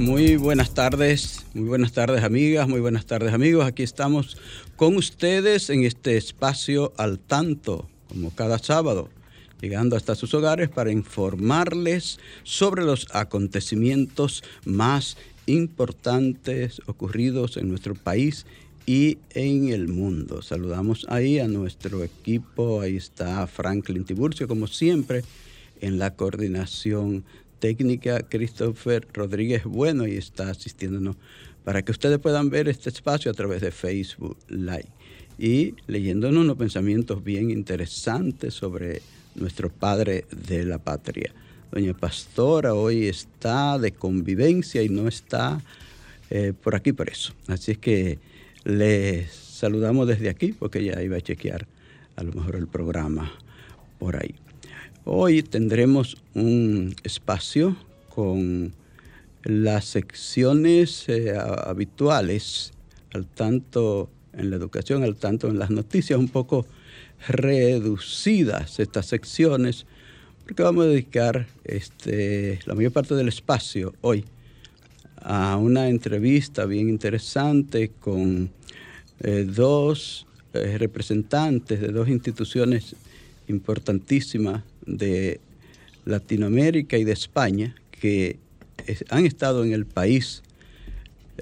Muy buenas tardes, muy buenas tardes amigas, muy buenas tardes amigos. Aquí estamos con ustedes en este espacio al tanto, como cada sábado, llegando hasta sus hogares para informarles sobre los acontecimientos más importantes ocurridos en nuestro país y en el mundo. Saludamos ahí a nuestro equipo, ahí está Franklin Tiburcio, como siempre, en la coordinación técnica Christopher Rodríguez Bueno y está asistiéndonos para que ustedes puedan ver este espacio a través de Facebook Live y leyéndonos unos pensamientos bien interesantes sobre nuestro padre de la patria. Doña Pastora hoy está de convivencia y no está eh, por aquí por eso. Así es que les saludamos desde aquí porque ya iba a chequear a lo mejor el programa por ahí. Hoy tendremos un espacio con las secciones eh, habituales, al tanto en la educación, al tanto en las noticias, un poco reducidas estas secciones, porque vamos a dedicar este, la mayor parte del espacio hoy a una entrevista bien interesante con eh, dos eh, representantes de dos instituciones importantísimas de Latinoamérica y de España que han estado en el país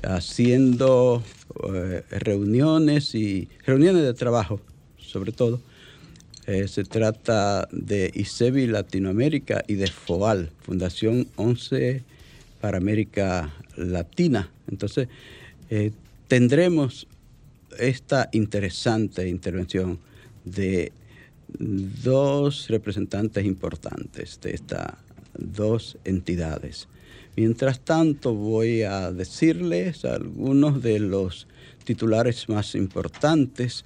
haciendo eh, reuniones y reuniones de trabajo, sobre todo. Eh, se trata de ICEBI Latinoamérica y de FOAL, Fundación 11 para América Latina. Entonces, eh, tendremos esta interesante intervención de dos representantes importantes de estas dos entidades. Mientras tanto, voy a decirles algunos de los titulares más importantes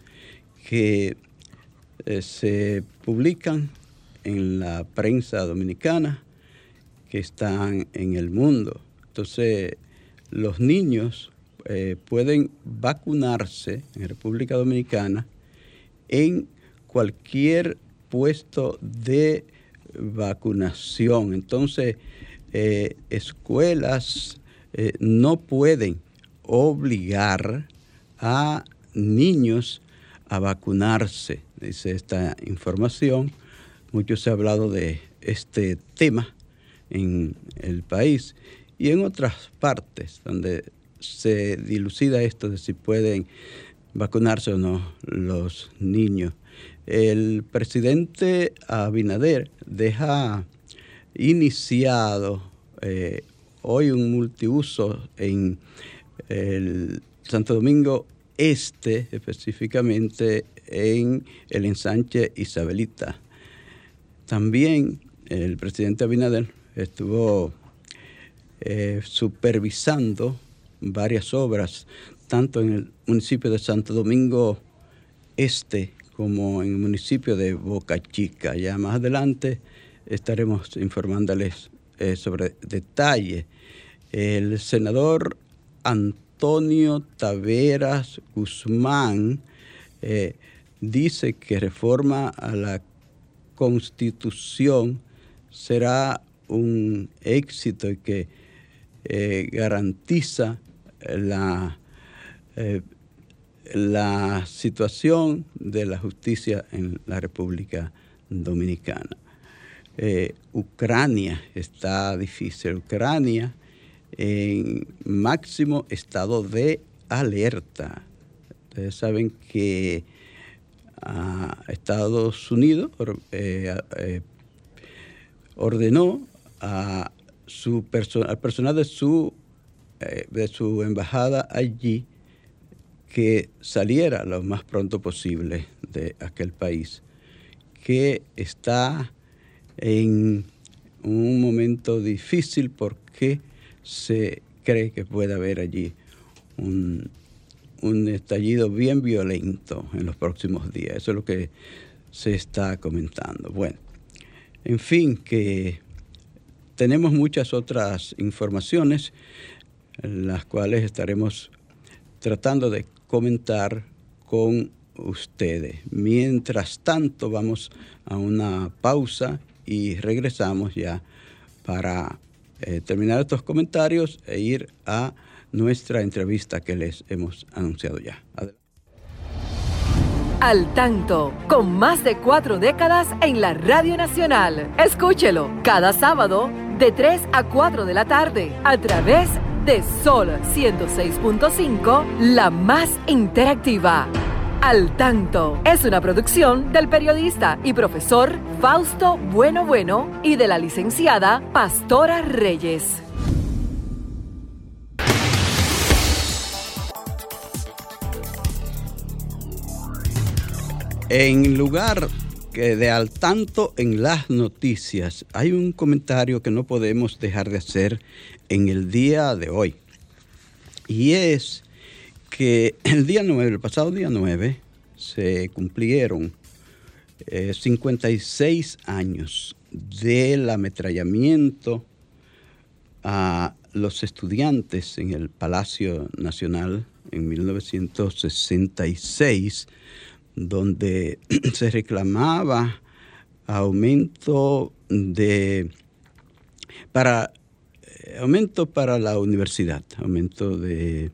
que eh, se publican en la prensa dominicana que están en el mundo. Entonces, los niños eh, pueden vacunarse en República Dominicana en cualquier puesto de vacunación. Entonces, eh, escuelas eh, no pueden obligar a niños a vacunarse, dice esta información. Mucho se ha hablado de este tema en el país y en otras partes donde se dilucida esto de si pueden vacunarse o no los niños el presidente Abinader deja iniciado eh, hoy un multiuso en el Santo Domingo Este, específicamente en el ensanche Isabelita. También el presidente Abinader estuvo eh, supervisando varias obras, tanto en el municipio de Santo Domingo Este como en el municipio de Boca Chica. Ya más adelante estaremos informándoles eh, sobre detalles. El senador Antonio Taveras Guzmán eh, dice que reforma a la constitución será un éxito y que eh, garantiza la la situación de la justicia en la República Dominicana. Eh, Ucrania está difícil. Ucrania en máximo estado de alerta. Ustedes saben que a Estados Unidos eh, eh, ordenó a su al personal de su, de su embajada allí que saliera lo más pronto posible de aquel país, que está en un momento difícil porque se cree que puede haber allí un, un estallido bien violento en los próximos días. Eso es lo que se está comentando. Bueno, en fin, que tenemos muchas otras informaciones, las cuales estaremos tratando de comentar con ustedes. Mientras tanto, vamos a una pausa y regresamos ya para eh, terminar estos comentarios e ir a nuestra entrevista que les hemos anunciado ya. Al tanto, con más de cuatro décadas en la Radio Nacional. Escúchelo cada sábado de 3 a 4 de la tarde a través de Sol 106.5, la más interactiva. Al tanto es una producción del periodista y profesor Fausto Bueno Bueno y de la licenciada Pastora Reyes. En lugar de al tanto en las noticias, hay un comentario que no podemos dejar de hacer en el día de hoy. Y es que el día 9, el pasado día 9, se cumplieron 56 eh, años del ametrallamiento a los estudiantes en el Palacio Nacional en 1966 donde se reclamaba aumento de para eh, aumento para la universidad, aumento de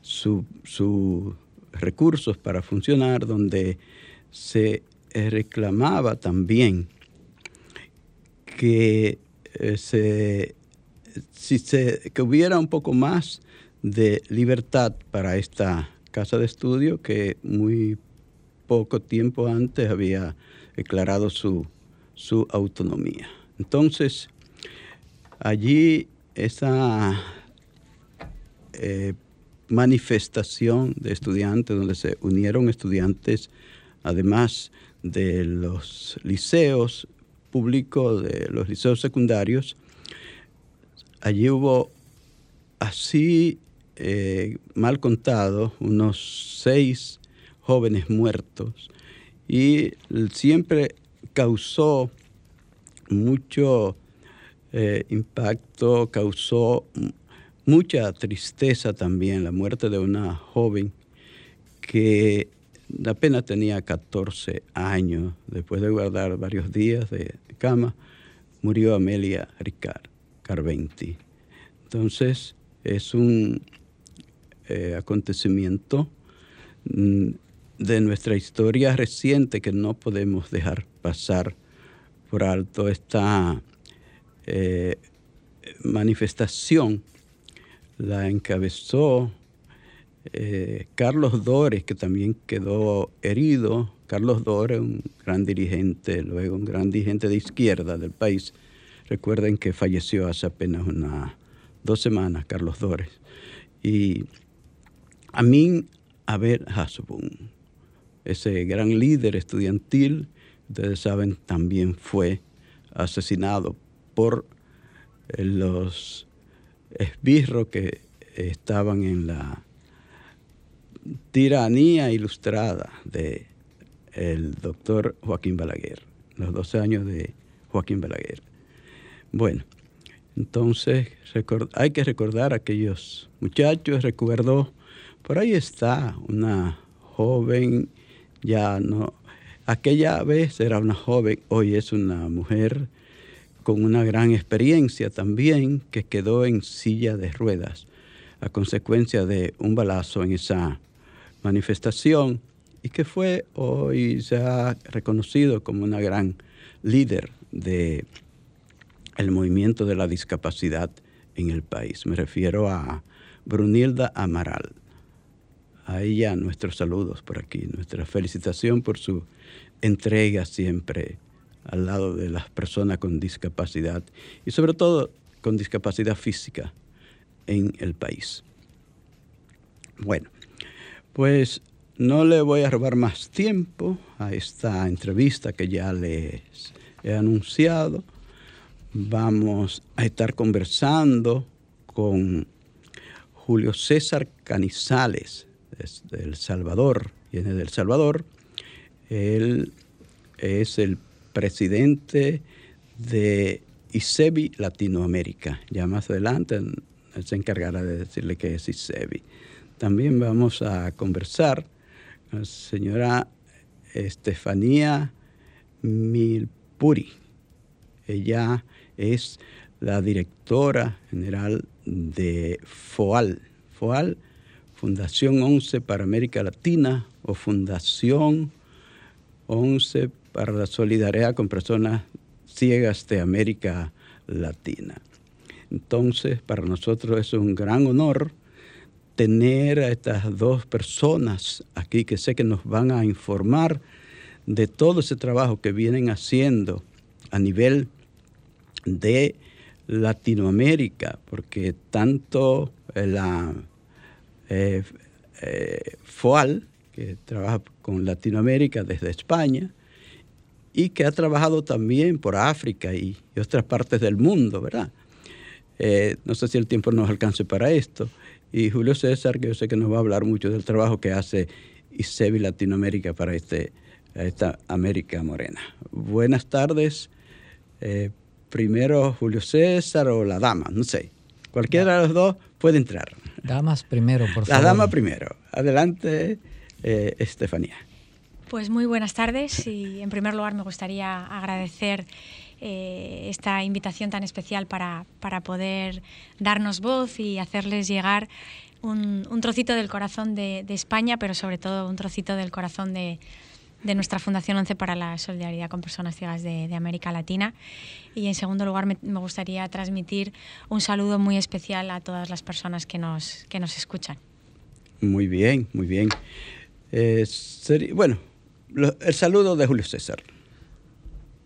sus recursos para funcionar, donde se reclamaba también que eh, se, si se, que hubiera un poco más de libertad para esta casa de estudio que muy poco tiempo antes había declarado su, autonomía. Entonces, allí esa eh, manifestación de estudiantes, donde se unieron estudiantes, además de los liceos públicos, de los liceos secundarios, allí hubo así eh, mal contado unos seis jóvenes muertos y siempre causó mucho eh, impacto, causó mucha tristeza también la muerte de una joven que apenas tenía 14 años, después de guardar varios días de cama, murió Amelia Ricard Carventi. Entonces es un eh, acontecimiento mm, de nuestra historia reciente que no podemos dejar pasar por alto esta eh, manifestación. La encabezó eh, Carlos Dores, que también quedó herido. Carlos Dores, un gran dirigente, luego un gran dirigente de izquierda del país. Recuerden que falleció hace apenas unas dos semanas, Carlos Dores. Y Amin Abel Hasbun ese gran líder estudiantil, ustedes saben, también fue asesinado por eh, los esbirros que estaban en la tiranía ilustrada de el doctor Joaquín Balaguer, los 12 años de Joaquín Balaguer. Bueno, entonces hay que recordar a aquellos muchachos, recuerdo, por ahí está una joven ya no, aquella vez era una joven, hoy es una mujer con una gran experiencia también que quedó en silla de ruedas a consecuencia de un balazo en esa manifestación y que fue hoy ha reconocido como una gran líder de el movimiento de la discapacidad en el país. Me refiero a Brunilda Amaral a ella nuestros saludos por aquí, nuestra felicitación por su entrega siempre al lado de las personas con discapacidad y sobre todo con discapacidad física en el país. Bueno, Pues no le voy a robar más tiempo a esta entrevista que ya les he anunciado. Vamos a estar conversando con Julio César Canizales, de El Salvador, viene del Salvador. Él es el presidente de ISEBI Latinoamérica. Ya más adelante se encargará de decirle que es ISEBI. También vamos a conversar con la señora Estefanía Milpuri. Ella es la directora general de FOAL. FOAL, Fundación 11 para América Latina o Fundación 11 para la solidaridad con personas ciegas de América Latina. Entonces, para nosotros es un gran honor tener a estas dos personas aquí que sé que nos van a informar de todo ese trabajo que vienen haciendo a nivel de Latinoamérica, porque tanto la eh, eh, FOAL, que trabaja con Latinoamérica desde España, y que ha trabajado también por África y, otras partes del mundo, ¿verdad? Eh, no sé si el tiempo nos alcance para esto. Y Julio César, que yo sé que nos va a hablar mucho del trabajo que hace ISEBI Latinoamérica para este, esta América Morena. Buenas tardes primero Julio César o la dama, no sé. Cualquiera de los dos puede entrar. Damas primero, por favor. La dama primero. Adelante, eh, Estefanía. Pues muy buenas tardes y en primer lugar me gustaría agradecer eh, esta invitación tan especial para, para, poder darnos voz y hacerles llegar un, un trocito del corazón de, de España, pero sobre todo un trocito del corazón de, de nuestra Fundación 11 para la Solidaridad con Personas Ciegas de, América Latina. Y en segundo lugar, me, gustaría transmitir un saludo muy especial a todas las personas que nos, que nos escuchan. Muy bien, muy bien. Eh, bueno, el saludo de Julio César.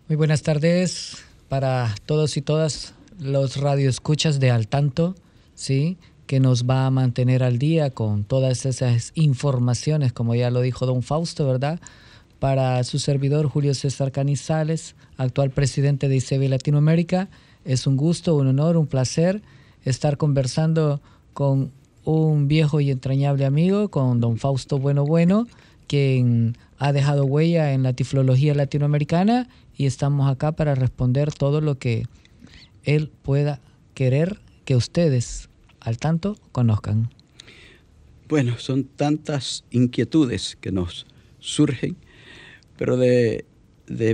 Muy buenas tardes para todos y todas los radioescuchas de Al Tanto, ¿sí? que nos va a mantener al día con todas esas informaciones, como ya lo dijo don Fausto, ¿verdad? Para su servidor Julio César Canizales, actual presidente de ICEBI Latinoamérica. Es un gusto, un honor, un placer estar conversando con un viejo y entrañable amigo, con don Fausto Bueno Bueno, quien ha dejado huella en la tiflología latinoamericana y estamos acá para responder todo lo que él pueda querer que ustedes al tanto conozcan. Bueno, son tantas inquietudes que nos surgen pero de,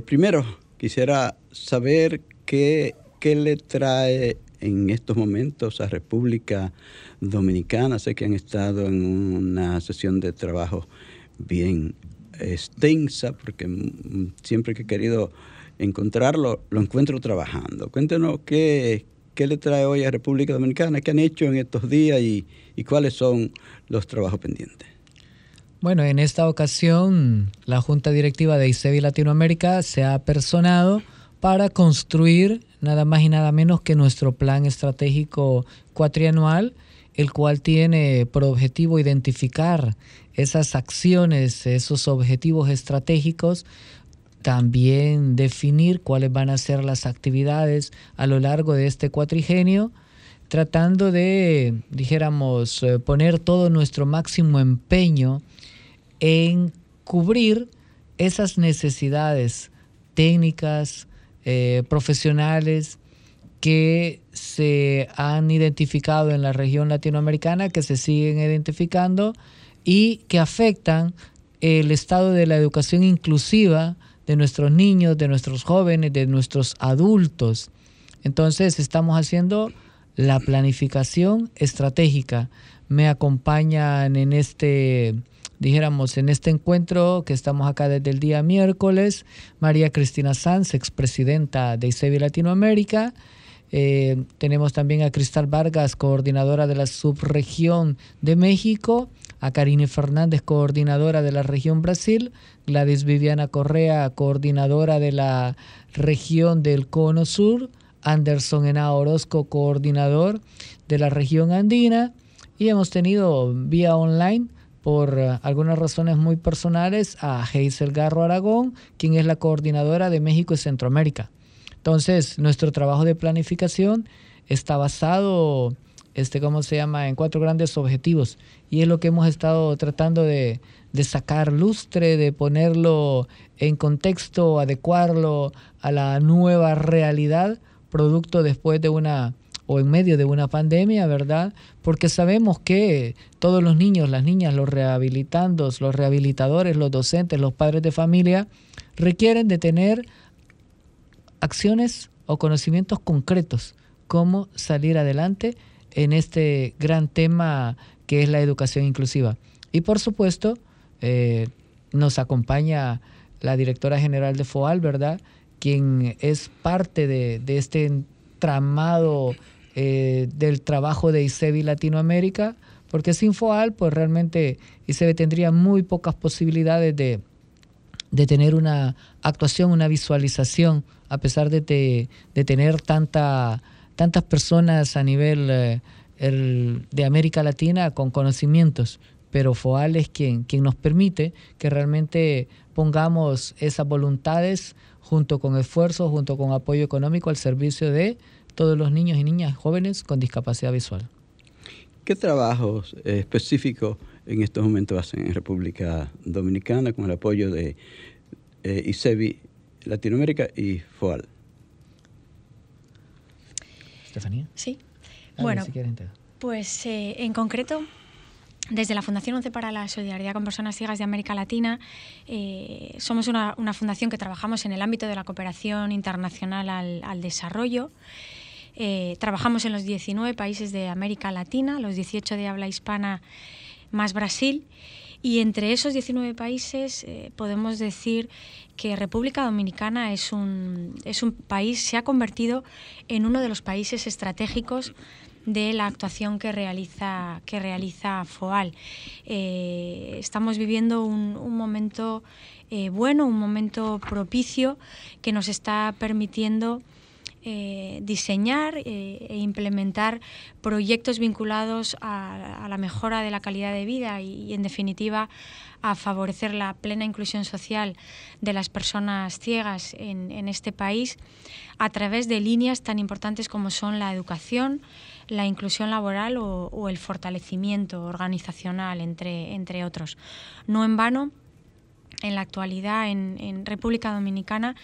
primero quisiera saber qué, qué le trae en estos momentos a República Dominicana. Sé que han estado en una sesión de trabajo bien extensa, porque siempre que he querido encontrarlo, lo encuentro trabajando. Cuéntenos qué, qué le trae hoy a República Dominicana, qué han hecho en estos días y, y cuáles son los trabajos pendientes. Bueno, en esta ocasión la Junta Directiva de ICEBI Latinoamérica se ha personado para construir nada más y nada menos que nuestro plan estratégico cuatrianual, el cual tiene por objetivo identificar esas acciones, esos objetivos estratégicos, también definir cuáles van a ser las actividades a lo largo de este cuatrigenio, tratando de, dijéramos, eh, poner todo nuestro máximo empeño en cubrir esas necesidades técnicas, eh, profesionales que se han identificado en la región latinoamericana, que se siguen identificando y que afectan el estado de la educación inclusiva de nuestros niños, de nuestros jóvenes, de nuestros adultos. Entonces estamos haciendo la planificación estratégica. Me acompañan en este dijéramos, en este encuentro que estamos acá desde el día miércoles, María Cristina Sanz, expresidenta de ICEBI Latinoamérica. Eh, tenemos también a Cristal Vargas, coordinadora de la subregión de México, a Karine Fernández, coordinadora de la región Brasil, Gladys Viviana Correa, coordinadora de la región del Cono Sur, Anderson Ena Orozco, coordinador de la región andina, y hemos tenido vía online por eh, algunas razones muy personales a Hazel Garro Aragón, quien es la coordinadora de México y Centroamérica. Entonces, nuestro trabajo de planificación está basado, este, ¿cómo se llama?, en cuatro grandes objetivos. Y es lo que hemos estado tratando de, de sacar lustre, de ponerlo en contexto, adecuarlo a la nueva realidad, producto después de una o en medio de una pandemia, ¿verdad? Porque sabemos que todos los niños, las niñas, los rehabilitandos, los rehabilitadores, los docentes, los padres de familia, requieren de tener acciones o conocimientos concretos, cómo salir adelante en este gran tema que es la educación inclusiva. Y por supuesto, eh, nos acompaña la directora general de FOAL, ¿verdad? Quien es parte de, de este entramado eh, del trabajo de ICEBI Latinoamérica, porque sin FOAL, pues realmente ICEBI tendría muy pocas posibilidades de, de tener una actuación, una visualización, a pesar de, de tener tanta, tantas personas a nivel eh, de América Latina con conocimientos. Pero FOAL es quien, quien nos permite que realmente pongamos esas voluntades junto con esfuerzos, junto con apoyo económico al servicio de todos los niños y niñas jóvenes con discapacidad visual. ¿Qué trabajos eh, específicos en estos momentos hacen en República Dominicana con el apoyo de eh, ICEBI Latinoamérica y FOAL? Estefanía. Sí. bueno, pues eh, en concreto desde la Fundación 11 para la Solidaridad con Personas Ciegas de América Latina, eh, somos una, fundación que trabajamos en el ámbito de la cooperación internacional al, desarrollo. Eh, trabajamos en los 19 países de América Latina, los 18 de habla hispana más Brasil. Y entre esos 19 países eh, podemos decir que República Dominicana es un, es un país, se ha convertido en uno de los países estratégicos de la actuación que realiza, que realiza FOAL. Eh, estamos viviendo un, momento eh, bueno, un momento propicio que nos está permitiendo eh, diseñar e implementar proyectos vinculados a, la mejora de la calidad de vida y, en definitiva, a favorecer la plena inclusión social de las personas ciegas en, este país a través de líneas tan importantes como son la educación, la inclusión laboral o, el fortalecimiento organizacional, entre, entre otros. No en vano, en la actualidad en, República Dominicana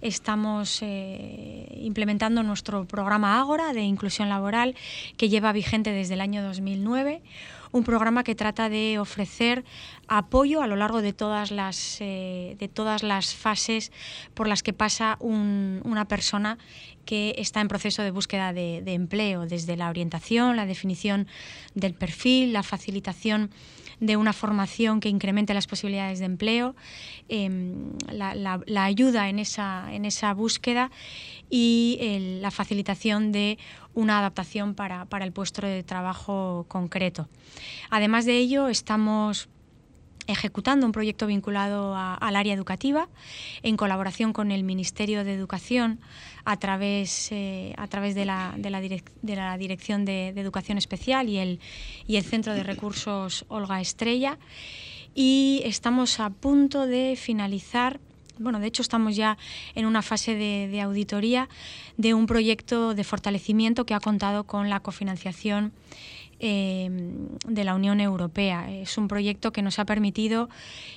estamos eh, implementando nuestro programa Ágora de inclusión laboral que lleva vigente desde el año 2009 un programa que trata de ofrecer apoyo a lo largo de todas las, eh, de todas las fases por las que pasa una persona que está en proceso de búsqueda de, empleo, desde la orientación, la definición del perfil, la facilitación de una formación que incremente las posibilidades de empleo, em, la, ayuda en esa, en esa búsqueda y la facilitación de una adaptación para, para el puesto de trabajo concreto. Además de ello, estamos ejecutando un proyecto vinculado al área educativa en colaboración con el Ministerio de Educación a través, eh, a través de, la, de, la Dirección de, Educación Especial y el, y el Centro de Recursos Olga Estrella. Y estamos a punto de finalizar bueno, de hecho estamos ya en una fase de, auditoría de un proyecto de fortalecimiento que ha contado con la cofinanciación Em, de la Unión Europea. Es un proyecto que nos ha permitido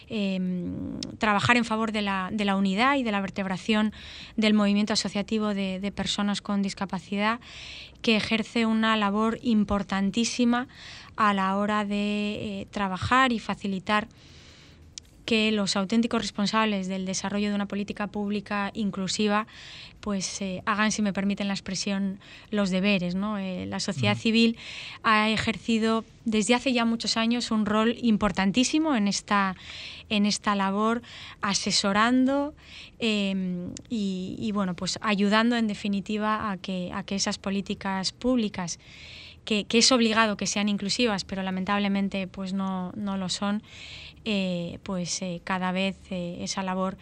em, trabajar en favor de la, de la, unidad y de la vertebración del movimiento asociativo de, personas con discapacidad, que ejerce una labor importantísima a la hora de eh, trabajar y facilitar que los auténticos responsables del desarrollo de una política pública inclusiva pues eh, hagan, si me permiten la expresión, los deberes. ¿no? Eh, la sociedad civil ha ejercido desde hace ya muchos años un rol importantísimo en esta, en esta labor, asesorando em, y, bueno, pues ayudando en definitiva a que, a que esas políticas públicas que, es obligado que sean inclusivas, pero lamentablemente pues no, no lo son, pues cada vez esa labor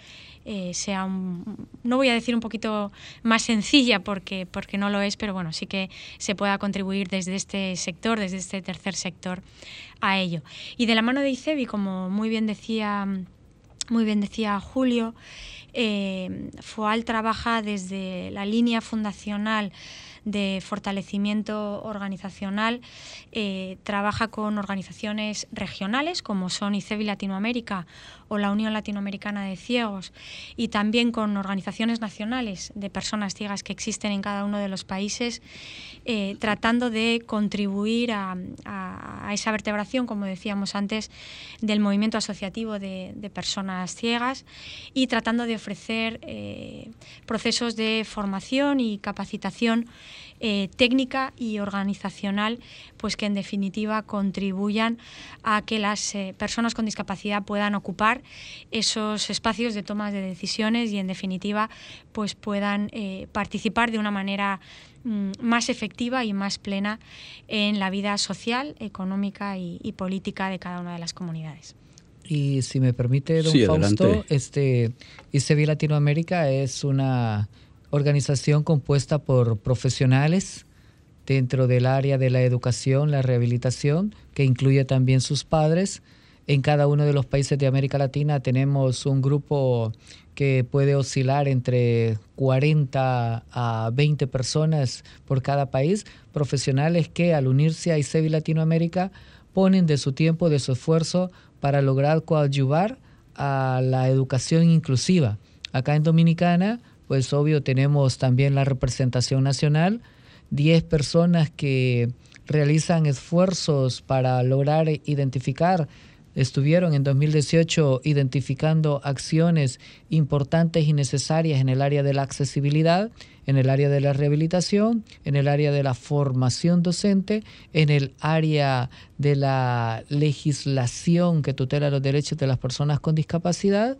sea, no voy a decir un poquito más sencilla porque, porque no lo es, pero bueno, sí que se pueda contribuir desde este sector, desde este tercer sector a ello. Y de la mano de ICEBI, como muy bien decía, muy bien decía Julio, eh, FOAL trabaja desde la línea fundacional de fortalecimiento organizacional, eh, trabaja con organizaciones regionales como son ICEBI Latinoamérica o la Unión Latinoamericana de Ciegos y también con organizaciones nacionales de personas ciegas que existen en cada uno de los países, eh, tratando de contribuir a, esa vertebración, como decíamos antes, del movimiento asociativo de, personas ciegas y tratando de ofrecer eh, procesos de formación y capacitación eh, técnica y organizacional, pues que en definitiva contribuyan a que las eh, personas con discapacidad puedan ocupar esos espacios de toma de decisiones y en definitiva pues puedan eh, participar de una manera mm, más efectiva y más plena en la vida social, económica y, política de cada una de las comunidades. Y si me permite, don Fausto, este, ICEBI Latinoamérica es una organización compuesta por profesionales dentro del área de la educación, la rehabilitación, que incluye también sus padres. En cada uno de los países de América Latina tenemos un grupo que puede oscilar entre 40 a 20 personas por cada país, profesionales que al unirse a ICEBI Latinoamérica ponen de su tiempo, de su esfuerzo para lograr coadyuvar a la educación inclusiva. Acá en Dominicana pues obvio tenemos también la representación nacional, 10 personas que realizan esfuerzos para lograr identificar, estuvieron en 2018 identificando acciones importantes y necesarias en el área de la accesibilidad, en el área de la rehabilitación, en el área de la formación docente, en el área de la legislación que tutela los derechos de las personas con discapacidad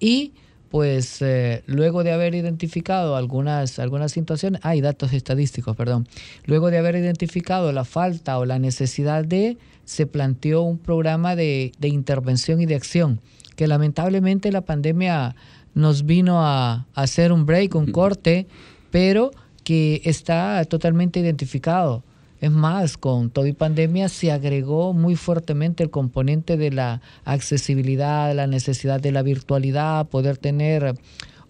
y pues eh, luego de haber identificado algunas, algunas situaciones, hay datos estadísticos, perdón, luego de haber identificado la falta o la necesidad de, se planteó un programa de, intervención y de acción, que lamentablemente la pandemia nos vino a, a hacer un break, un corte, pero que está totalmente identificado es más, con todo y pandemia se agregó muy fuertemente el componente de la accesibilidad, la necesidad de la virtualidad, poder tener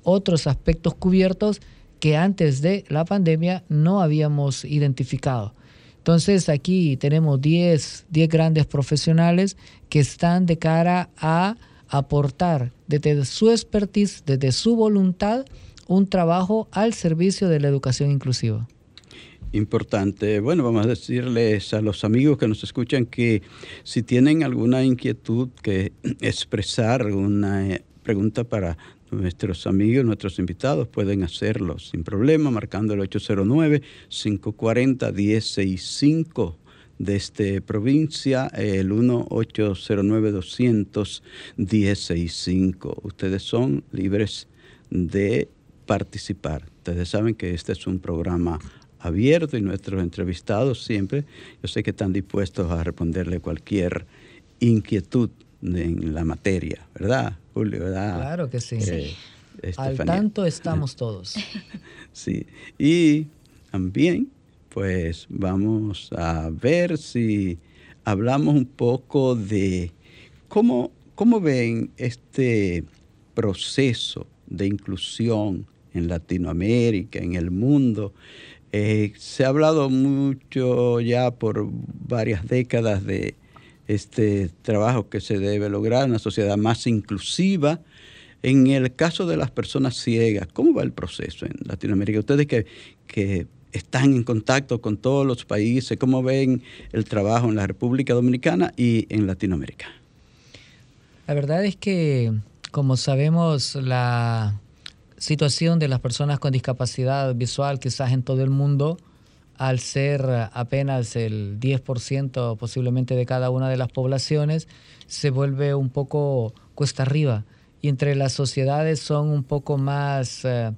otros aspectos cubiertos que antes de la pandemia no habíamos identificado. Entonces aquí tenemos 10, 10 grandes profesionales que están de cara a aportar desde su expertise, desde su voluntad, un trabajo al servicio de la educación inclusiva importante. Bueno, vamos a decirles a los amigos que nos escuchan que si tienen alguna inquietud que expresar, una eh, pregunta para nuestros amigos, nuestros invitados, pueden hacerlo sin problema, marcando el 809-540-165 desde provincia, el 1-809-200-165. Ustedes son libres de participar. Ustedes saben que este es un programa abierto y nuestros entrevistados siempre, yo sé que están dispuestos a responderle cualquier inquietud en la materia, ¿verdad, Julio? Claro que sí. Eh, Al tanto estamos todos. sí. Y también, pues vamos a ver si hablamos un poco de cómo, cómo ven este proceso de inclusión en Latinoamérica, en el mundo, eh, se ha hablado mucho ya por varias décadas de este trabajo que se debe lograr, una sociedad más inclusiva. En el caso de las personas ciegas, ¿cómo va el proceso en Latinoamérica? Ustedes que, que están en contacto con todos los países, ¿cómo ven el trabajo en la República Dominicana y en Latinoamérica? La verdad es que, como sabemos, la situación de las personas con discapacidad visual quizás en todo el mundo, al ser apenas el 10% posiblemente de cada una de las poblaciones, se vuelve un poco cuesta arriba. Y entre las sociedades son un poco más, eh,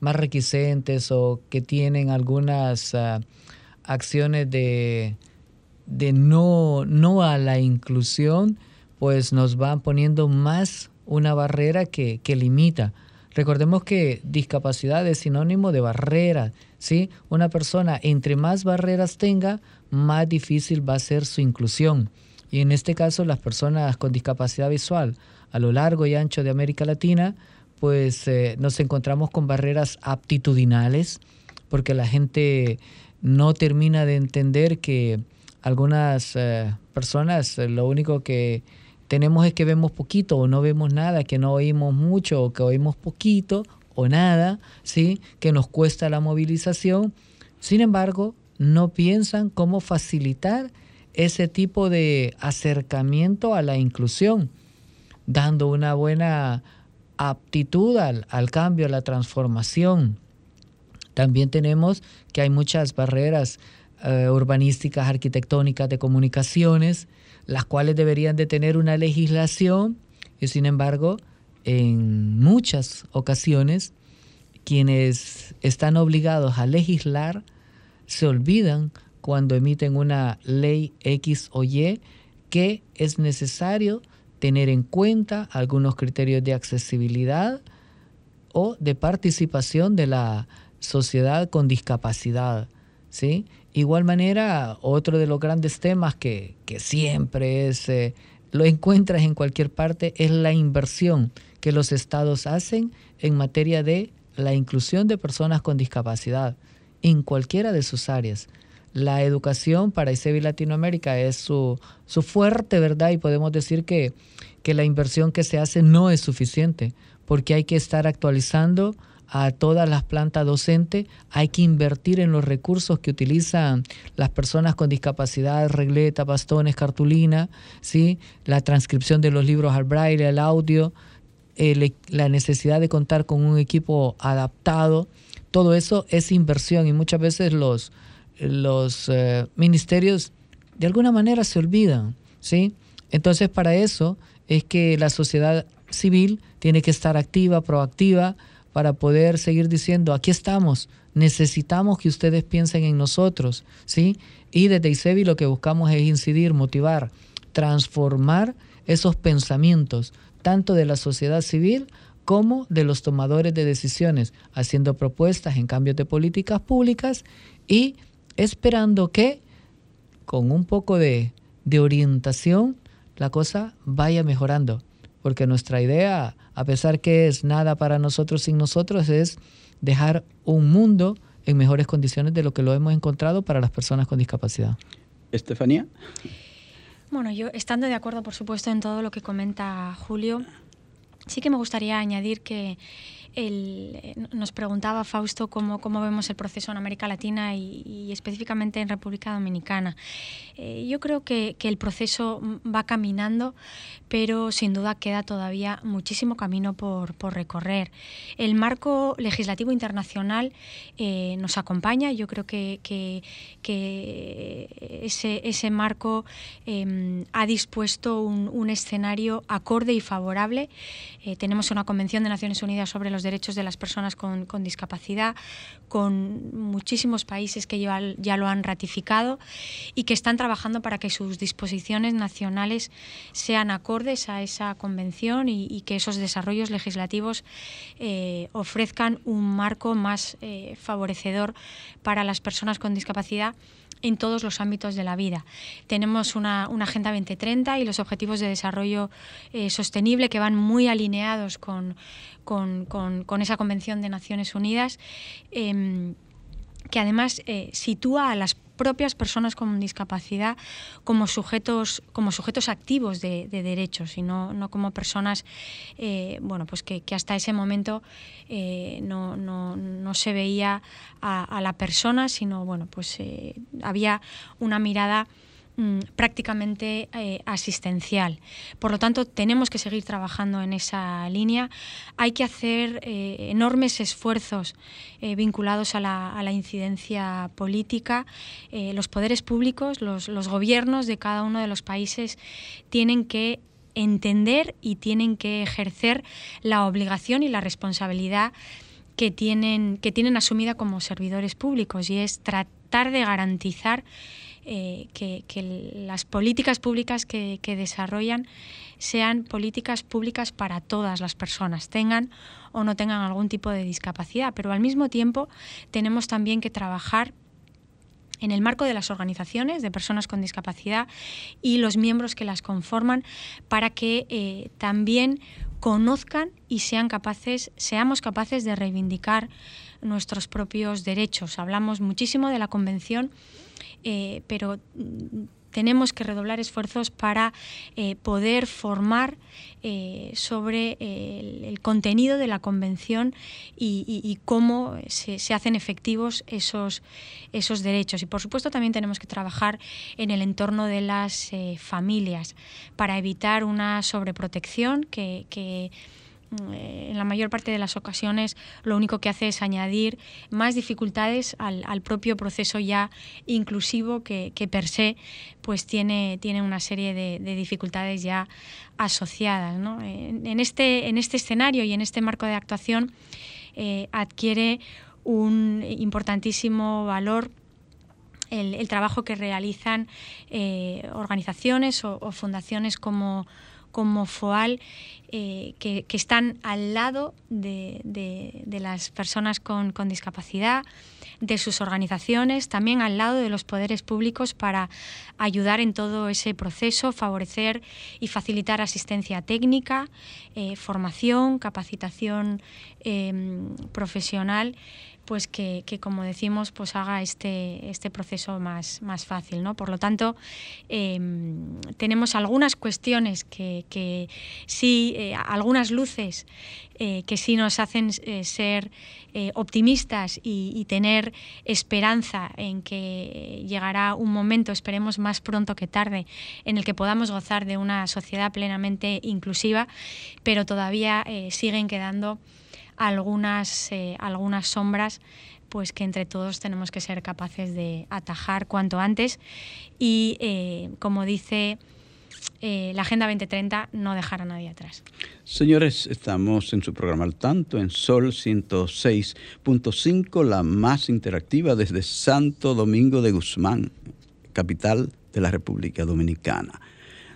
más requisentes o que tienen algunas, eh, acciones de, de no, no a la inclusión, pues nos van poniendo más una barrera que, que limita. Recordemos que discapacidad es sinónimo de barrera, ¿sí? Una persona entre más barreras tenga, más difícil va a ser su inclusión. Y en este caso, las personas con discapacidad visual a lo largo y ancho de América Latina, pues eh, nos encontramos con barreras aptitudinales, porque la gente no termina de entender que algunas eh, personas eh, lo único que tenemos es que vemos poquito o no vemos nada, que no oímos mucho o que oímos poquito o nada, ¿sí? que nos cuesta la movilización. Sin embargo, no piensan cómo facilitar ese tipo de acercamiento a la inclusión, dando una buena aptitud al, cambio, a la transformación. También tenemos que hay muchas barreras eh, urbanísticas, arquitectónicas, de comunicaciones, las cuales deberían de tener una legislación y sin embargo, en muchas ocasiones, quienes están obligados a legislar se olvidan cuando emiten una ley X o Y que es necesario tener en cuenta algunos criterios de accesibilidad o de participación de la sociedad con discapacidad. ¿sí? Igual manera, otro de los grandes temas que, siempre es, eh, lo encuentras en cualquier parte es la inversión que los estados hacen en materia de la inclusión de personas con discapacidad en cualquiera de sus áreas. La educación para ICEBI Latinoamérica es su, su fuerte, ¿verdad? Y podemos decir que, que la inversión que se hace no es suficiente, porque hay que estar actualizando a todas las plantas docentes, hay que invertir en los recursos que utilizan las personas con discapacidad, regleta, bastones, cartulina, ¿sí? la transcripción de los libros al braille, al audio, la necesidad de contar con un equipo adaptado todo eso es inversión y muchas veces los, los eh, ministerios de alguna manera se olvidan, ¿sí? Entonces para eso es que la sociedad civil tiene que estar activa, proactiva, para poder seguir diciendo, aquí estamos, necesitamos que ustedes piensen en nosotros, ¿sí? Y desde ICEBI lo que buscamos es incidir, motivar, transformar esos pensamientos, tanto de la sociedad civil como de los tomadores de decisiones, haciendo propuestas en cambios de políticas públicas y esperando que con un poco de, orientación la cosa vaya mejorando. Porque nuestra idea, a pesar que es nada para nosotros sin nosotros, es dejar un mundo en mejores condiciones de lo que lo hemos encontrado para las personas con discapacidad. Estefanía. Bueno, yo estando de acuerdo, por supuesto, en todo lo que comenta Julio, Sí que me gustaría añadir que eh, nos preguntaba Fausto cómo, cómo, vemos el proceso en América Latina y, específicamente en República Dominicana. Eh, yo creo que, el proceso va caminando, pero sin duda queda todavía muchísimo camino por, recorrer. El marco legislativo internacional eh, nos acompaña. Yo creo que, ese, ese, marco em, ha dispuesto un, un, escenario acorde y favorable. tenemos una Convención de Naciones Unidas sobre los derechos de las personas con, discapacidad, con muchísimos países que ya, lo han ratificado y que están trabajando para que sus disposiciones nacionales sean acordes a esa convención y, que esos desarrollos legislativos eh, ofrezcan un marco más eh, favorecedor para las personas con discapacidad en todos los ámbitos de la vida. Tenemos una, Agenda 2030 y los Objetivos de Desarrollo eh, Sostenible que van muy alineados con, con, esa Convención de Naciones Unidas. Em, que además eh, sitúa a las propias personas con discapacidad como sujetos, como sujetos activos de, derechos y no, no, como personas eh, bueno, pues que, hasta ese momento eh, no, no, no, se veía a, a, la persona, sino bueno, pues había una mirada Mm, prácticamente eh, asistencial. Por lo tanto, tenemos que seguir trabajando en esa línea. Hay que hacer eh, enormes esfuerzos eh, vinculados a la, incidencia política. los poderes públicos, los, los gobiernos de cada uno de los países tienen que entender y tienen que ejercer la obligación y la responsabilidad que tienen, que tienen asumida como servidores públicos y es tratar de garantizar eh, que, las políticas públicas que, desarrollan sean políticas públicas para todas las personas, tengan o no tengan algún tipo de discapacidad. Pero al mismo tiempo tenemos también que trabajar en el marco de las organizaciones de personas con discapacidad y los miembros que las conforman para que eh, también conozcan y sean capaces, seamos capaces de reivindicar nuestros propios derechos. Hablamos muchísimo de la Convención, eh, pero tenemos que redoblar esfuerzos para eh, poder formar eh, sobre el, contenido de la convención y, cómo se, hacen efectivos esos, esos derechos. Y por supuesto también tenemos que trabajar en el entorno de las familias para evitar una sobreprotección que en la mayor parte de las ocasiones lo único que hace es añadir más dificultades al, propio proceso ya inclusivo que, per se pues tiene, tiene una serie de, dificultades ya asociadas. En, este, en este escenario y en este marco de actuación eh, adquiere un importantísimo valor el, trabajo que realizan eh, organizaciones o fundaciones como como FOAL eh, que, están al lado de, las personas con, discapacidad, de sus organizaciones, también al lado de los poderes públicos para ayudar en todo ese proceso, favorecer y facilitar asistencia técnica, eh, formación, capacitación em, profesional pues que, como decimos, pues haga este, este proceso más, más fácil. ¿no? Por lo tanto, em, tenemos algunas cuestiones que, sí, eh, algunas luces eh, que sí nos hacen eh, ser optimistas y, tener esperanza en que llegará un momento, esperemos más pronto que tarde, en el que podamos gozar de una sociedad plenamente inclusiva, pero todavía siguen quedando algunas, eh, algunas sombras pues que entre todos tenemos que ser capaces de atajar cuanto antes y, eh, como dice eh, la Agenda 2030, no dejar a nadie atrás. Señores, estamos en su programa al tanto, en Sol 106.5, la más interactiva desde Santo Domingo de Guzmán, capital de la República Dominicana.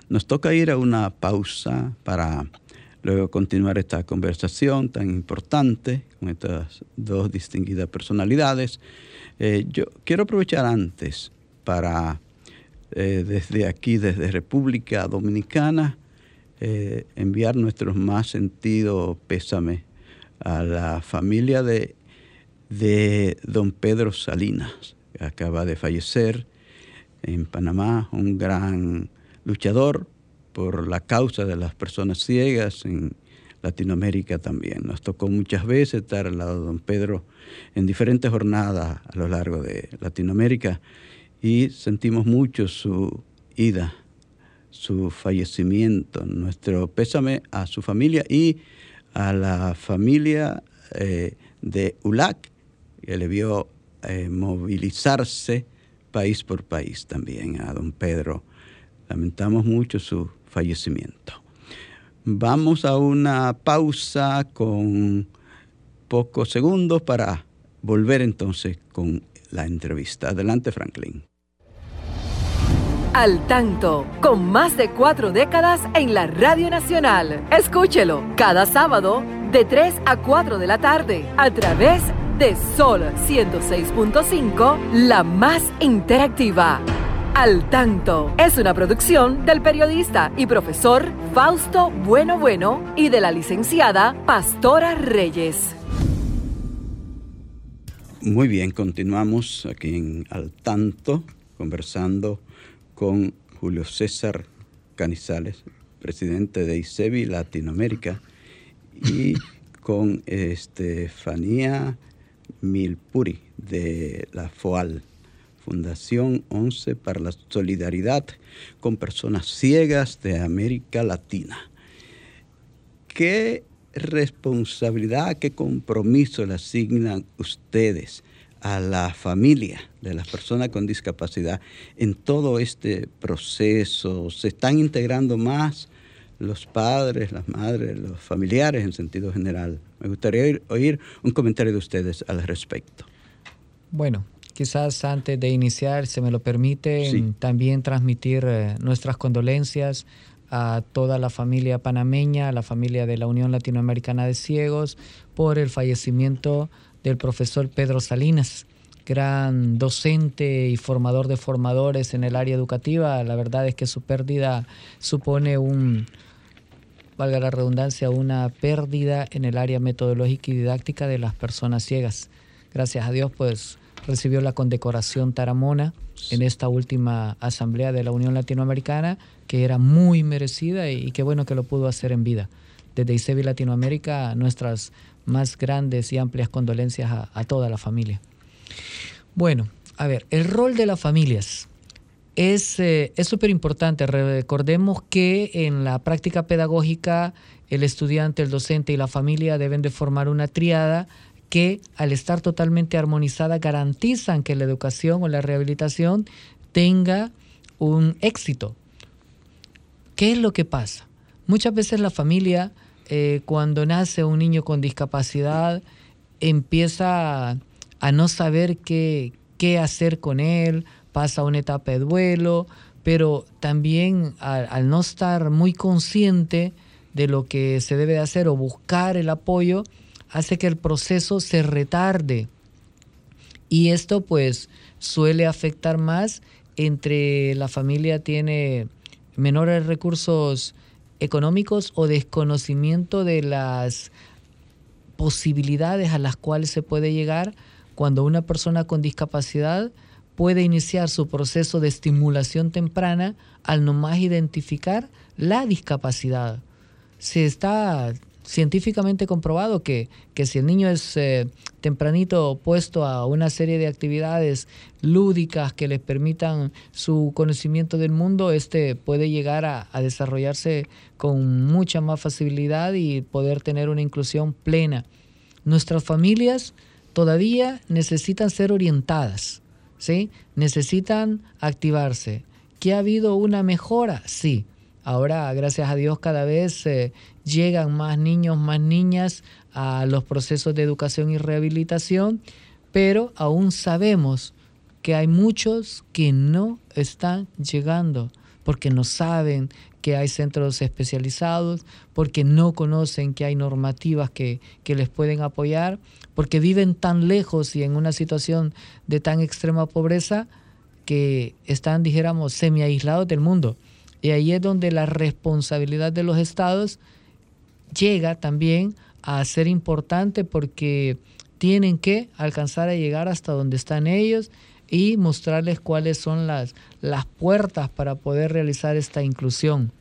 Nos toca ir a una pausa para luego continuar esta conversación tan importante con estas dos distinguidas personalidades. Eh, yo quiero aprovechar antes para, eh, desde aquí, desde República Dominicana, eh, enviar nuestros más sentidos pésame a la familia de, de don Pedro Salinas, que acaba de fallecer en Panamá, un gran luchador por la causa de las personas ciegas en Latinoamérica también. Nos tocó muchas veces estar al lado de don Pedro en diferentes jornadas a lo largo de Latinoamérica y sentimos mucho su ida, su fallecimiento. Nuestro pésame a su familia y a la familia eh, de ULAC, que le vio eh, movilizarse país por país también a don Pedro. Lamentamos mucho su fallecimiento. Vamos a una pausa con pocos segundos para volver entonces con la entrevista. Adelante, Franklin. Al tanto, con más de cuatro décadas en la Radio Nacional. Escúchelo cada sábado de 3 a 4 de la tarde a través de Sol 106.5, la más interactiva. Al Tanto es una producción del periodista y profesor Fausto Bueno Bueno y de la licenciada Pastora Reyes. Muy bien, continuamos aquí en Al Tanto conversando con Julio César Canizales, presidente de ICEBI Latinoamérica, y con Estefanía Milpuri de la FOAL, Fundación 11 para la Solidaridad con Personas Ciegas de América Latina. ¿Qué responsabilidad, qué compromiso le asignan ustedes a la familia de las personas con discapacidad en todo este proceso? ¿Se están integrando más los padres, las madres, los familiares en sentido general. Me gustaría oír, un comentario de ustedes al respecto. Bueno, quizás antes de iniciar, se me lo permite, también transmitir eh, nuestras condolencias a toda la familia panameña, a la familia de la Unión Latinoamericana de Ciegos, por el fallecimiento del profesor Pedro Salinas, gran docente y formador de formadores en el área educativa. La verdad es que su pérdida supone un, valga la redundancia, una pérdida en el área metodológica y didáctica de las personas ciegas. Gracias a Dios, pues recibió la condecoración Taramona en esta última asamblea de la Unión Latinoamericana, que era muy merecida y, qué bueno que lo pudo hacer en vida. Desde ICEBI Latinoamérica, nuestras más grandes y amplias condolencias a, toda la familia. Bueno, a ver, el rol de las familias es súper importante. Recordemos que en la práctica pedagógica el estudiante, el docente y la familia deben de formar una triada que al estar totalmente armonizada garantizan que la educación o la rehabilitación tenga un éxito. ¿Qué es lo que pasa? Muchas veces la familia, eh, cuando nace un niño con discapacidad, empieza a, no saber qué, qué hacer con él, pasa una etapa de duelo, pero también al, no estar muy consciente de lo que se debe hacer o buscar el apoyo, hace que el proceso se retarde. Y esto pues suele afectar más entre la familia tiene menores recursos económicos o desconocimiento de las posibilidades a las cuales se puede llegar cuando una persona con discapacidad puede iniciar su proceso de estimulación temprana al nomás identificar la discapacidad. Se está científicamente comprobado que, si el niño es eh, tempranito puesto a una serie de actividades lúdicas que les permitan su conocimiento del mundo, este puede llegar a, a desarrollarse con mucha más facilidad y poder tener una inclusión plena. Nuestras familias todavía necesitan ser orientadas ¿sí? Necesitan activarse. ¿Que ha habido una mejora? Sí. Ahora, gracias a Dios, cada vez eh, llegan más niños, más niñas a los procesos de educación y rehabilitación, pero aún sabemos que hay muchos que no están llegando porque no saben que hay centros especializados, porque no conocen que hay normativas que, que les pueden apoyar porque viven tan lejos y en una situación de tan extrema pobreza que están, dijéramos, semi aislados del mundo. Y ahí es donde la responsabilidad de los estados llega también a ser importante porque tienen que alcanzar a llegar hasta donde están ellos y mostrarles cuáles son las, las puertas para poder realizar esta inclusión.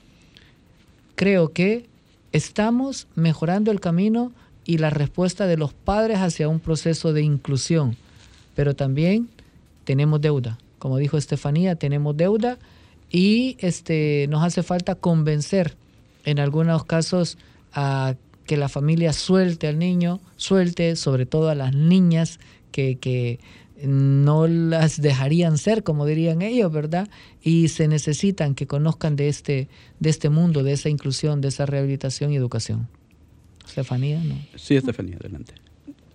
Creo que estamos mejorando el camino y la respuesta de los padres hacia un proceso de inclusión. Pero también tenemos deuda. Como dijo Estefanía, tenemos deuda y este, nos hace falta convencer en algunos casos a que la familia suelte al niño, suelte sobre todo a las niñas que, que no las dejarían ser, como dirían ellos, ¿verdad? Y se necesitan que conozcan de este, de este mundo, de esa inclusión, de esa rehabilitación y educación. Estefanía, ¿no? Sí, Estefanía, adelante.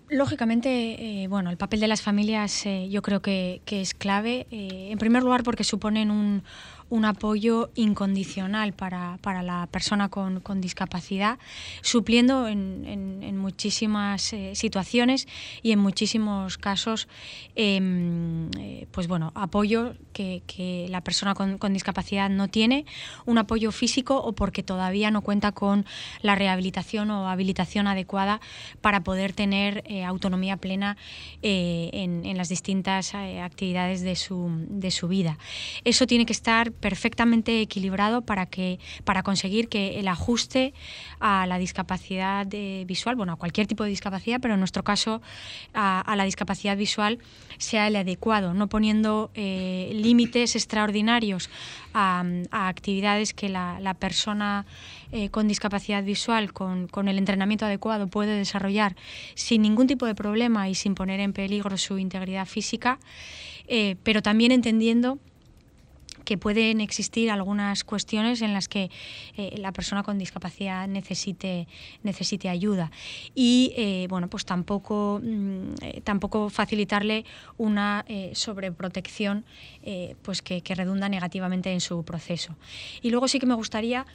Lógicamente, eh, bueno, el papel de las familias eh, yo creo que, es clave. Eh, en primer lugar, porque suponen un, un apoyo incondicional para, la persona con, discapacidad, supliendo en, muchísimas eh, situaciones y en muchísimos casos, em, eh, pues bueno, apoyo que, la persona con, discapacidad no tiene, un apoyo físico o porque todavía no cuenta con la rehabilitación o habilitación adecuada para poder tener eh, autonomía plena en, en, las distintas actividades de su, de su vida. Eso tiene que estar perfectamente equilibrado para, que, para conseguir que el ajuste a la discapacidad visual, bueno, a cualquier tipo de discapacidad, pero en nuestro caso a, la discapacidad visual sea el adecuado, no poniendo eh, límites extraordinarios a, actividades que la, persona eh, con discapacidad visual, con, el entrenamiento adecuado, puede desarrollar sin ningún tipo de problema y sin poner en peligro su integridad física, eh, pero también entendiendo que pueden existir algunas cuestiones en las que eh, la persona con discapacidad necesite, necesite ayuda. Y eh, bueno, pues tampoco, mm, eh, tampoco facilitarle una sobreprotección pues que, que redunda negativamente en su proceso. Y luego sí que me gustaría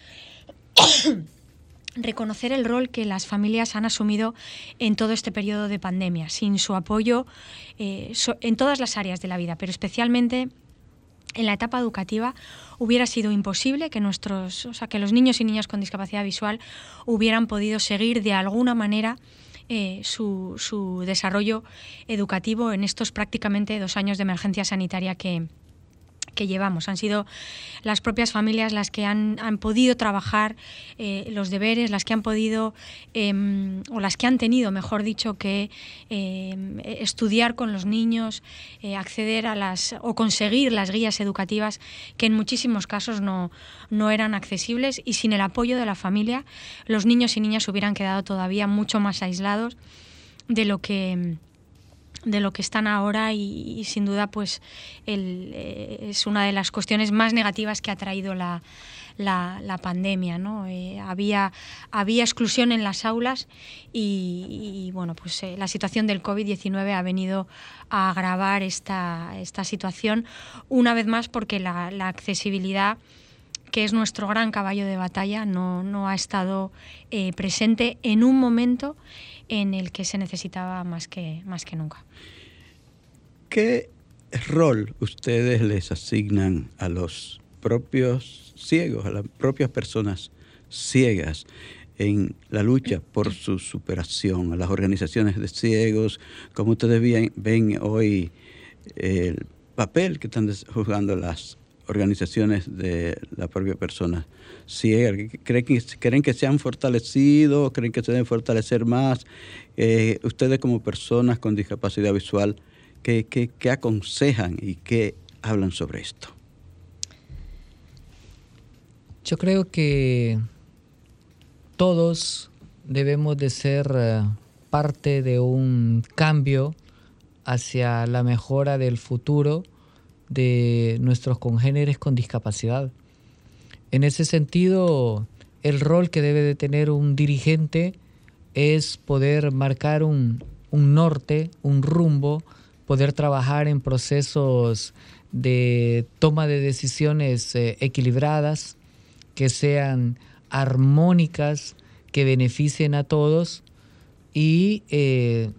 reconocer el rol que las familias han asumido en todo este periodo de pandemia, sin su apoyo en todas las áreas de la vida, pero especialmente en la etapa educativa hubiera sido imposible que nuestros, o sea, que los niños y niñas con discapacidad visual hubieran podido seguir de alguna manera eh, su, su, desarrollo educativo en estos prácticamente dos años de emergencia sanitaria que, que llevamos. Han sido las propias familias las que han, podido trabajar eh, los deberes, las que han podido, em, o las que han tenido, mejor dicho, que em, estudiar con los niños, eh, acceder a las, o conseguir las guías educativas que en muchísimos casos no, no eran accesibles y sin el apoyo de la familia los niños y niñas hubieran quedado todavía mucho más aislados de lo que de lo que están ahora y, sin duda pues eh, es una de las cuestiones más negativas que ha traído la, la, pandemia. ¿no? Eh, había, había exclusión en las aulas y, bueno, pues eh, la situación del COVID-19 ha venido a agravar esta, esta situación una vez más porque la, accesibilidad que es nuestro gran caballo de batalla, no, no ha estado presente en un momento en el que se necesitaba más que, más que nunca. ¿Qué rol ustedes les asignan a los propios ciegos, a las propias personas ciegas en la lucha por su superación, a las organizaciones de ciegos, como ustedes ven, hoy el papel que están jugando las organizaciones de la propia persona ciega? ¿Creen que, creen que se han fortalecido? ¿Creen que se deben fortalecer más? Eh, ustedes como personas con discapacidad visual, ¿Qué, aconsejan y qué hablan sobre esto? Yo creo que todos debemos de ser eh, parte de un cambio hacia la mejora del futuro de nuestros congéneres con discapacidad. En ese sentido, el rol que debe de tener un dirigente es poder marcar un, norte, un rumbo, poder trabajar en procesos de toma de decisiones eh, equilibradas, que sean armónicas, que beneficien a todos y eh,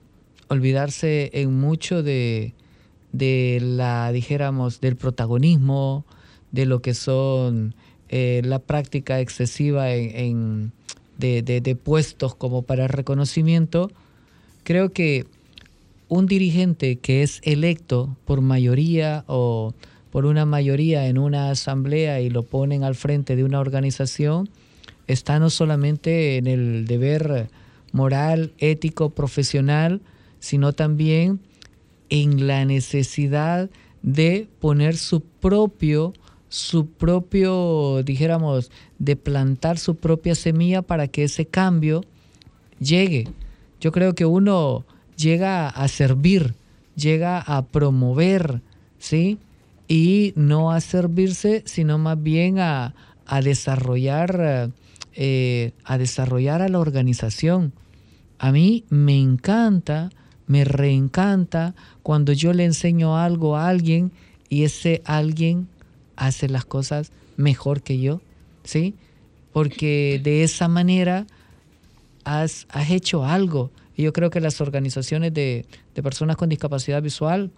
olvidarse en mucho de, la, dijéramos, del protagonismo, de lo que son eh, la práctica excesiva en, de, de, puestos como para reconocimiento. Creo que un dirigente que es electo por mayoría o por una mayoría en una asamblea y lo ponen al frente de una organización, está no solamente en el deber moral, ético, profesional, sino también en la necesidad de poner su propio, su propio, dijéramos, de plantar su propia semilla para que ese cambio llegue. Yo creo que uno llega a servir, llega a promover, ¿sí? Y no a servirse, sino más bien a, desarrollar, eh, a desarrollar a la organización. A mí me encanta, me reencanta cuando yo le enseño algo a alguien y ese alguien hace las cosas mejor que yo, ¿sí? Porque de esa manera has, has hecho algo, y yo creo que las organizaciones de, personas con discapacidad visual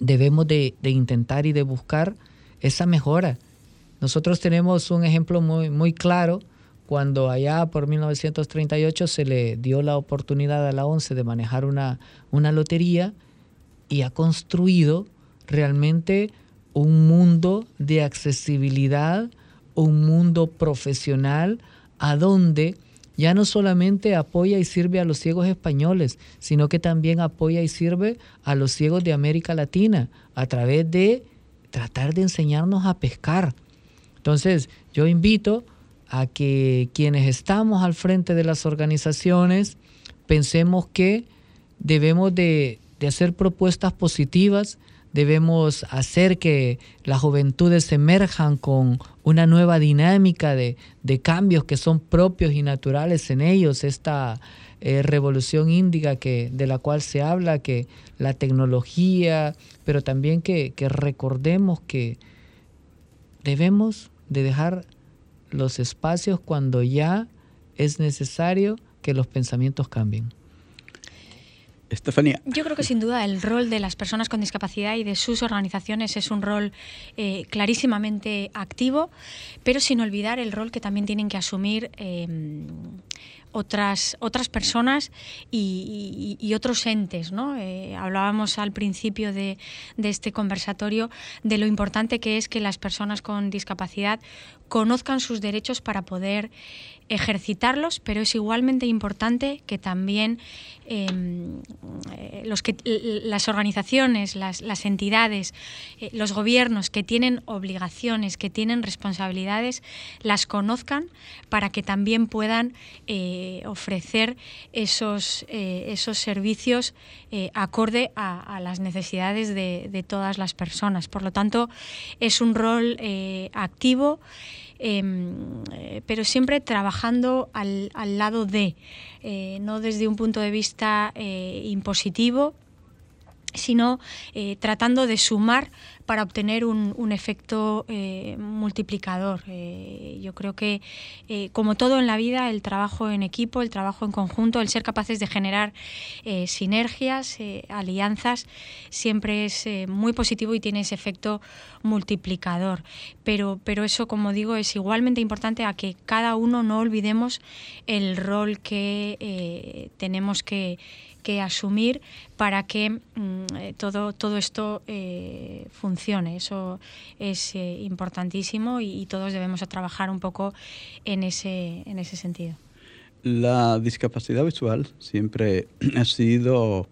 debemos de, intentar y de buscar esa mejora. Nosotros tenemos un ejemplo muy, muy claro cuando allá por 1938 se le dio la oportunidad a la ONCE de manejar una, una lotería y ha construido realmente un mundo de accesibilidad, un mundo profesional, a donde ya no solamente apoya y sirve a los ciegos españoles, sino que también apoya y sirve a los ciegos de América Latina a través de tratar de enseñarnos a pescar. Entonces, yo invito a que quienes estamos al frente de las organizaciones pensemos que debemos de, hacer propuestas positivas, debemos hacer que las juventudes emerjan con una nueva dinámica de, cambios que son propios y naturales en ellos, esta eh, revolución índica que, de la cual se habla, que la tecnología, pero también que, que recordemos que debemos de dejar los espacios cuando ya es necesario que los pensamientos cambien. Estefanía. Yo creo que sin duda el rol de las personas con discapacidad y de sus organizaciones es un rol eh, clarísimamente activo, pero sin olvidar el rol que también tienen que asumir eh, otras, otras personas y, otros entes. ¿no? Eh, hablábamos al principio de, este conversatorio de lo importante que es que las personas con discapacidad conozcan sus derechos para poder ejercitarlos, pero es igualmente importante que también em, eh, los que, las organizaciones, las, entidades, eh, los gobiernos que tienen obligaciones, que tienen responsabilidades, las conozcan para que también puedan eh, ofrecer esos, esos servicios acorde a, las necesidades de, de, todas las personas. Por lo tanto, es un rol activo. Em, eh, pero siempre trabajando al, lado de, eh, no desde un punto de vista eh, impositivo, sino tratando de sumar para obtener un, efecto eh, multiplicador. Eh, yo creo que, eh, como todo en la vida, el trabajo en equipo, el trabajo en conjunto, el ser capaces de generar sinergias, alianzas, siempre es muy positivo y tiene ese efecto multiplicador. Pero, pero eso, como digo, es igualmente importante a que cada uno no olvidemos el rol que tenemos que que asumir para que mm, eh, todo, todo esto eh, funcione. Eso es eh, importantísimo y, todos debemos trabajar un poco en ese, en ese sentido. La discapacidad visual siempre ha sido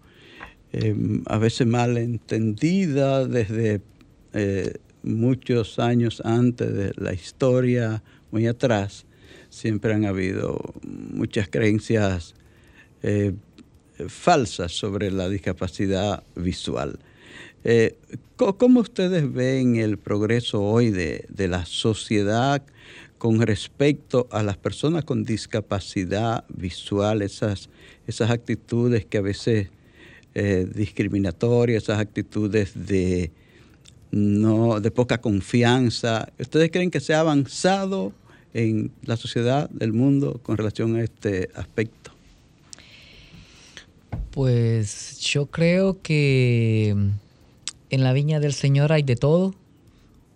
a veces mal entendida desde muchos años antes de la historia, muy atrás. Siempre han habido muchas creencias falsas sobre la discapacidad visual. Eh, ¿Cómo ustedes ven el progreso hoy de, la sociedad con respecto a las personas con discapacidad visual, esas, esas actitudes que a veces eh, discriminatorias, esas actitudes de, no, de poca confianza? ¿Ustedes creen que se ha avanzado en la sociedad del mundo con relación a este aspecto? Pues yo creo que en la viña del Señor hay de todo.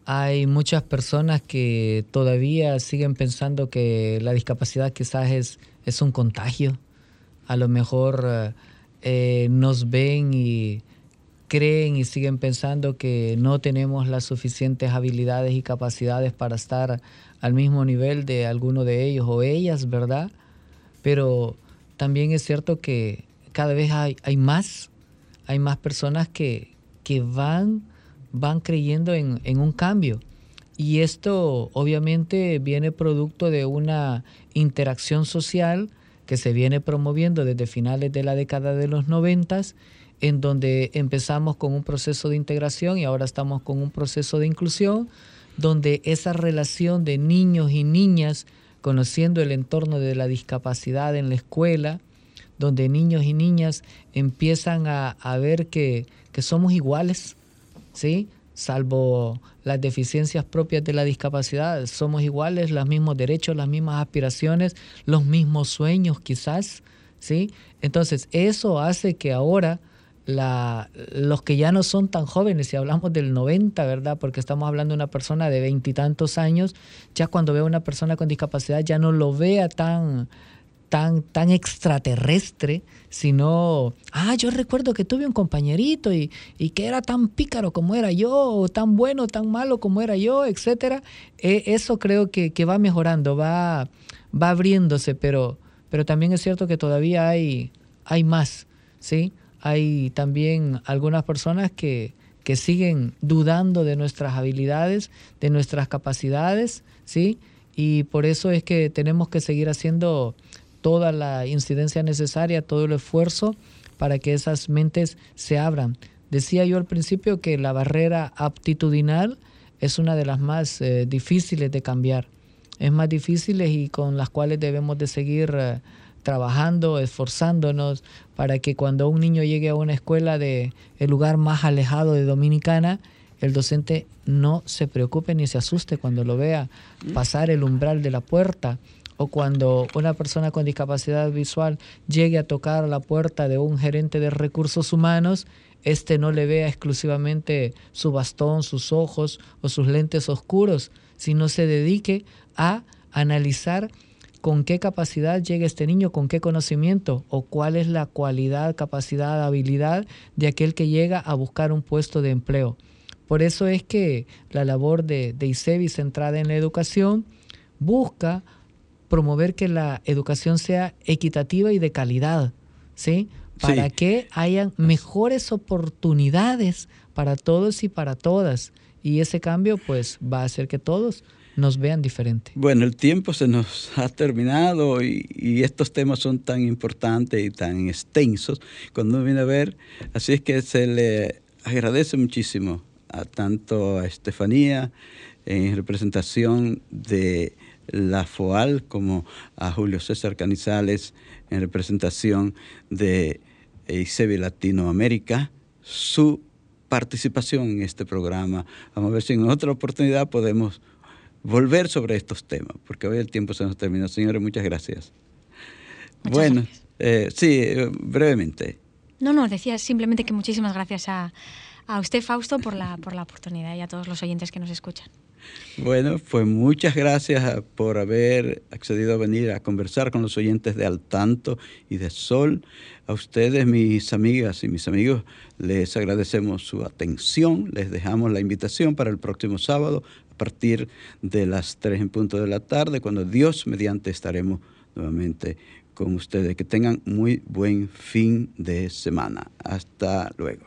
Hay muchas personas que todavía siguen pensando que la discapacidad quizás es, es un contagio. A lo mejor eh, nos ven y creen y siguen pensando que no tenemos las suficientes habilidades y capacidades para estar al mismo nivel de alguno de ellos o ellas, ¿verdad? Pero también es cierto que cada vez hay, hay más, hay más personas que, que van, van creyendo en, en un cambio. Y esto obviamente viene producto de una interacción social que se viene promoviendo desde finales de la década de los noventas, en donde empezamos con un proceso de integración y ahora estamos con un proceso de inclusión, donde esa relación de niños y niñas conociendo el entorno de la discapacidad en la escuela, donde niños y niñas empiezan a, ver que, somos iguales, ¿sí? salvo las deficiencias propias de la discapacidad, somos iguales, los mismos derechos, las mismas aspiraciones, los mismos sueños quizás, ¿sí? Entonces, eso hace que ahora la, los que ya no son tan jóvenes, si hablamos del 90, ¿verdad? Porque estamos hablando de una persona de veintitantos años, ya cuando ve a una persona con discapacidad ya no lo vea tan, tan, tan extraterrestre, sino, ah, yo recuerdo que tuve un compañerito y, que era tan pícaro como era yo, o tan bueno, tan malo como era yo, etc. E, eso creo que, va mejorando, va, va abriéndose, pero, pero también es cierto que todavía hay, hay más, ¿sí? Hay también algunas personas que, que siguen dudando de nuestras habilidades, de nuestras capacidades, ¿sí? Y por eso es que tenemos que seguir haciendo toda la incidencia necesaria, todo el esfuerzo para que esas mentes se abran. Decía yo al principio que la barrera aptitudinal es una de las más eh, difíciles de cambiar. Es más difíciles y con las cuales debemos de seguir eh, trabajando, esforzándonos para que cuando un niño llegue a una escuela de el lugar más alejado de Dominicana, el docente no se preocupe ni se asuste cuando lo vea pasar el umbral de la puerta o cuando una persona con discapacidad visual llegue a tocar la puerta de un gerente de recursos humanos, este no le vea exclusivamente su bastón, sus ojos o sus lentes oscuros, sino se dedique a analizar con qué capacidad llega este niño, con qué conocimiento o cuál es la cualidad, capacidad, habilidad de aquel que llega a buscar un puesto de empleo. Por eso es que la labor de, de ICEBI centrada en la educación busca promover que la educación sea equitativa y de calidad, ¿sí? Para que hayan mejores oportunidades para todos y para todas. Y ese cambio pues va a hacer que todos nos vean diferente. Bueno, el tiempo se nos ha terminado y, y, estos temas son tan importantes y tan extensos cuando uno viene a ver. Así es que se le agradece muchísimo a tanto a Estefanía en representación de la FOAL como a Julio César Canizales en representación de ICEBI Latinoamérica su participación en este programa. Vamos a ver si en otra oportunidad podemos volver sobre estos temas, porque hoy el tiempo se nos terminó. Señores, muchas gracias. bueno, Eh, sí, brevemente. No, no, decía simplemente que muchísimas gracias a, a usted, Fausto, por la, por la oportunidad y a todos los oyentes que nos escuchan. Bueno, pues muchas gracias por haber accedido a venir a conversar con los oyentes de Al Tanto y de Sol. A ustedes, mis amigas y mis amigos, les agradecemos su atención. Les dejamos la invitación para el próximo sábado a partir de las 3 en punto de la tarde, cuando Dios mediante estaremos nuevamente con ustedes. Que tengan muy buen fin de semana. Hasta luego.